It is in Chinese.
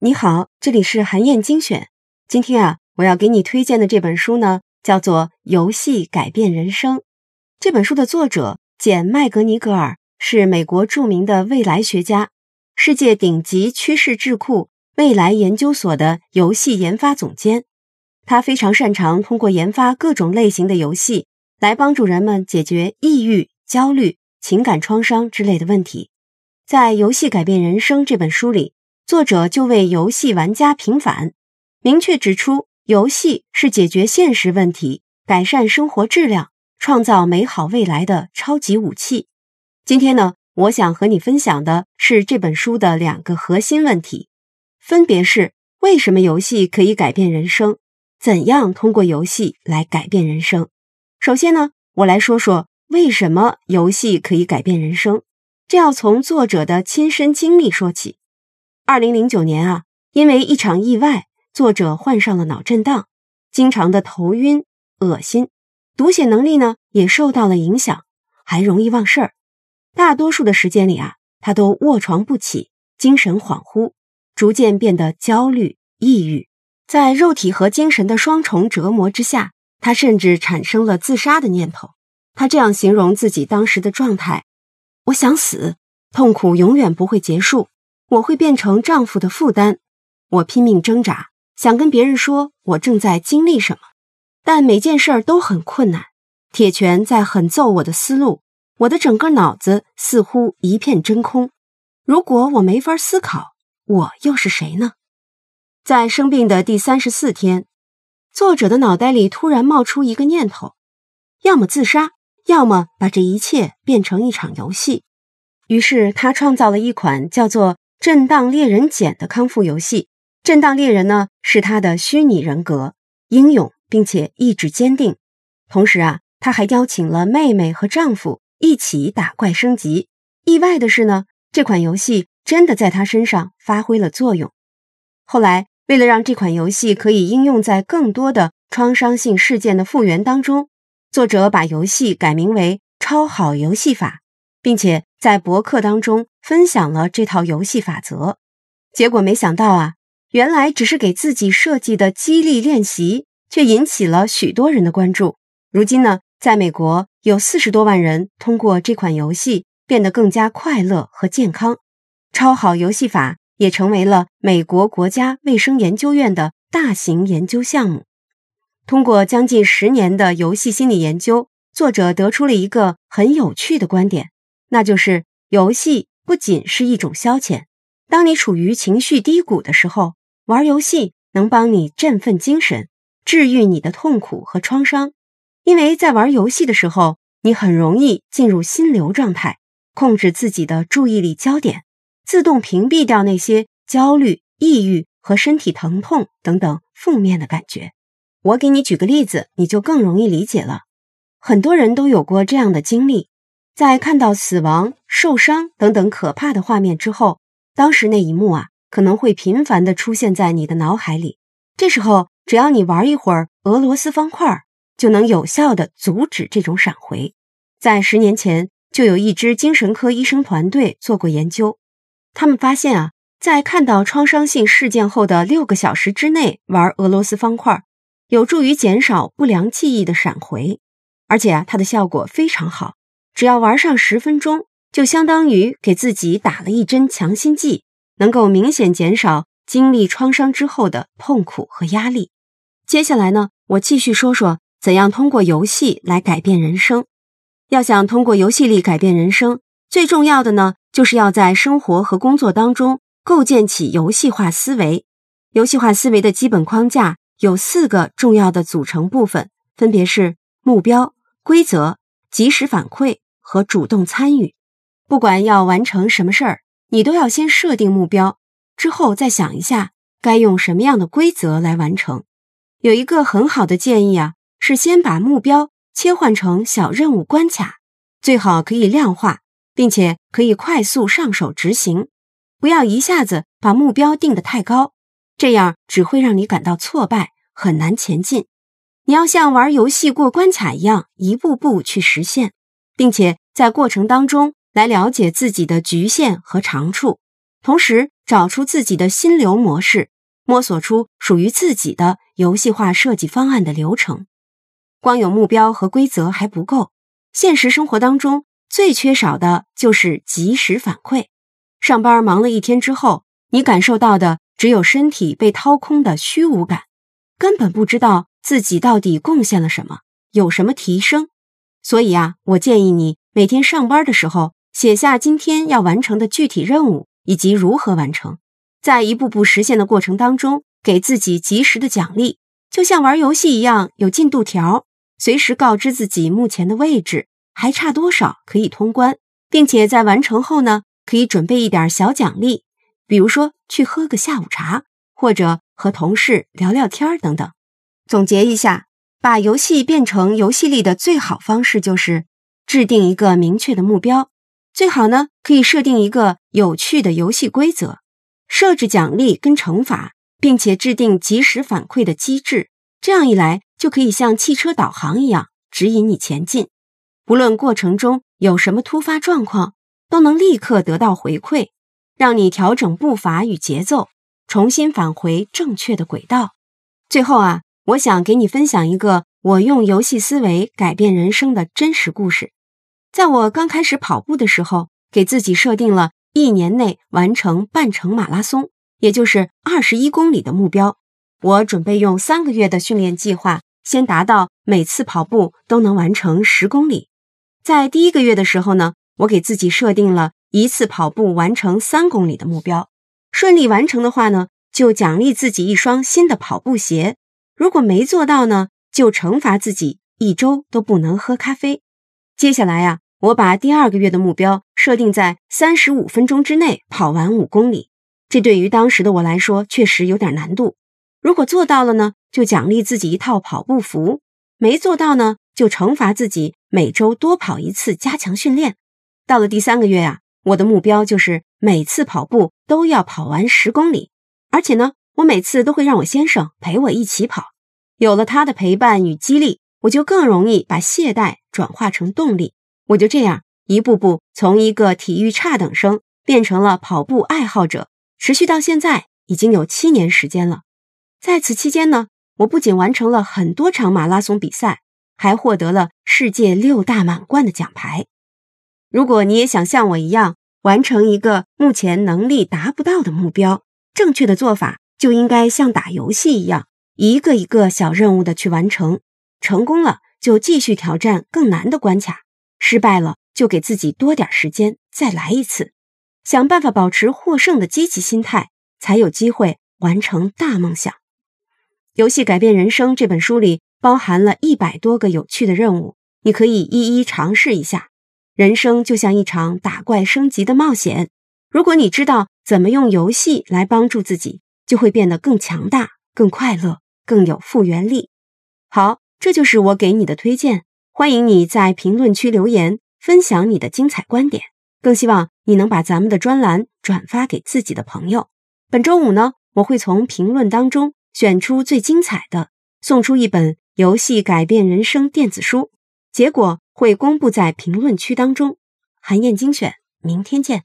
你好，这里是韩燕精选。今天啊，我要给你推荐的这本书呢，叫做《游戏改变人生》。这本书的作者简·麦格尼格尔是美国著名的未来学家，世界顶级趋势智库未来研究所的游戏研发总监。他非常擅长通过研发各种类型的游戏，来帮助人们解决抑郁、焦虑、情感创伤之类的问题。在《游戏改变人生》这本书里。作者就为游戏玩家平反，明确指出，游戏是解决现实问题、改善生活质量、创造美好未来的超级武器。今天呢，我想和你分享的是这本书的两个核心问题，分别是为什么游戏可以改变人生，怎样通过游戏来改变人生。首先呢，我来说说为什么游戏可以改变人生，这要从作者的亲身经历说起。二零零九年啊，因为一场意外，作者患上了脑震荡，经常的头晕、恶心，读写能力呢也受到了影响，还容易忘事儿。大多数的时间里啊，他都卧床不起，精神恍惚，逐渐变得焦虑、抑郁。在肉体和精神的双重折磨之下，他甚至产生了自杀的念头。他这样形容自己当时的状态：“我想死，痛苦永远不会结束。”我会变成丈夫的负担，我拼命挣扎，想跟别人说我正在经历什么，但每件事儿都很困难。铁拳在狠揍我的思路，我的整个脑子似乎一片真空。如果我没法思考，我又是谁呢？在生病的第三十四天，作者的脑袋里突然冒出一个念头：要么自杀，要么把这一切变成一场游戏。于是他创造了一款叫做。震荡猎人简的康复游戏，震荡猎人呢是他的虚拟人格，英勇并且意志坚定。同时啊，他还邀请了妹妹和丈夫一起打怪升级。意外的是呢，这款游戏真的在他身上发挥了作用。后来，为了让这款游戏可以应用在更多的创伤性事件的复原当中，作者把游戏改名为“超好游戏法”，并且。在博客当中分享了这套游戏法则，结果没想到啊，原来只是给自己设计的激励练习，却引起了许多人的关注。如今呢，在美国有四十多万人通过这款游戏变得更加快乐和健康。超好游戏法也成为了美国国家卫生研究院的大型研究项目。通过将近十年的游戏心理研究，作者得出了一个很有趣的观点。那就是游戏不仅是一种消遣。当你处于情绪低谷的时候，玩游戏能帮你振奋精神，治愈你的痛苦和创伤。因为在玩游戏的时候，你很容易进入心流状态，控制自己的注意力焦点，自动屏蔽掉那些焦虑、抑郁和身体疼痛等等负面的感觉。我给你举个例子，你就更容易理解了。很多人都有过这样的经历。在看到死亡、受伤等等可怕的画面之后，当时那一幕啊，可能会频繁的出现在你的脑海里。这时候，只要你玩一会儿俄罗斯方块，就能有效的阻止这种闪回。在十年前，就有一支精神科医生团队做过研究，他们发现啊，在看到创伤性事件后的六个小时之内玩俄罗斯方块，有助于减少不良记忆的闪回，而且啊，它的效果非常好。只要玩上十分钟，就相当于给自己打了一针强心剂，能够明显减少经历创伤之后的痛苦和压力。接下来呢，我继续说说怎样通过游戏来改变人生。要想通过游戏力改变人生，最重要的呢，就是要在生活和工作当中构建起游戏化思维。游戏化思维的基本框架有四个重要的组成部分，分别是目标、规则、及时反馈。和主动参与，不管要完成什么事儿，你都要先设定目标，之后再想一下该用什么样的规则来完成。有一个很好的建议啊，是先把目标切换成小任务关卡，最好可以量化，并且可以快速上手执行。不要一下子把目标定得太高，这样只会让你感到挫败，很难前进。你要像玩游戏过关卡一样，一步步去实现。并且在过程当中来了解自己的局限和长处，同时找出自己的心流模式，摸索出属于自己的游戏化设计方案的流程。光有目标和规则还不够，现实生活当中最缺少的就是及时反馈。上班忙了一天之后，你感受到的只有身体被掏空的虚无感，根本不知道自己到底贡献了什么，有什么提升。所以啊，我建议你每天上班的时候写下今天要完成的具体任务以及如何完成，在一步步实现的过程当中，给自己及时的奖励，就像玩游戏一样，有进度条，随时告知自己目前的位置，还差多少可以通关，并且在完成后呢，可以准备一点小奖励，比如说去喝个下午茶，或者和同事聊聊天等等。总结一下。把游戏变成游戏力的最好方式就是制定一个明确的目标，最好呢可以设定一个有趣的游戏规则，设置奖励跟惩罚，并且制定及时反馈的机制。这样一来，就可以像汽车导航一样指引你前进，不论过程中有什么突发状况，都能立刻得到回馈，让你调整步伐与节奏，重新返回正确的轨道。最后啊。我想给你分享一个我用游戏思维改变人生的真实故事。在我刚开始跑步的时候，给自己设定了一年内完成半程马拉松，也就是二十一公里的目标。我准备用三个月的训练计划，先达到每次跑步都能完成十公里。在第一个月的时候呢，我给自己设定了一次跑步完成三公里的目标。顺利完成的话呢，就奖励自己一双新的跑步鞋。如果没做到呢，就惩罚自己一周都不能喝咖啡。接下来呀，我把第二个月的目标设定在三十五分钟之内跑完五公里。这对于当时的我来说确实有点难度。如果做到了呢，就奖励自己一套跑步服；没做到呢，就惩罚自己每周多跑一次，加强训练。到了第三个月呀，我的目标就是每次跑步都要跑完十公里，而且呢。我每次都会让我先生陪我一起跑，有了他的陪伴与激励，我就更容易把懈怠转化成动力。我就这样一步步从一个体育差等生变成了跑步爱好者，持续到现在已经有七年时间了。在此期间呢，我不仅完成了很多场马拉松比赛，还获得了世界六大满贯的奖牌。如果你也想像我一样完成一个目前能力达不到的目标，正确的做法。就应该像打游戏一样，一个一个小任务的去完成。成功了就继续挑战更难的关卡，失败了就给自己多点时间再来一次，想办法保持获胜的积极心态，才有机会完成大梦想。《游戏改变人生》这本书里包含了一百多个有趣的任务，你可以一一尝试一下。人生就像一场打怪升级的冒险，如果你知道怎么用游戏来帮助自己。就会变得更强大、更快乐、更有复原力。好，这就是我给你的推荐。欢迎你在评论区留言，分享你的精彩观点。更希望你能把咱们的专栏转发给自己的朋友。本周五呢，我会从评论当中选出最精彩的，送出一本《游戏改变人生》电子书。结果会公布在评论区当中。韩燕精选，明天见。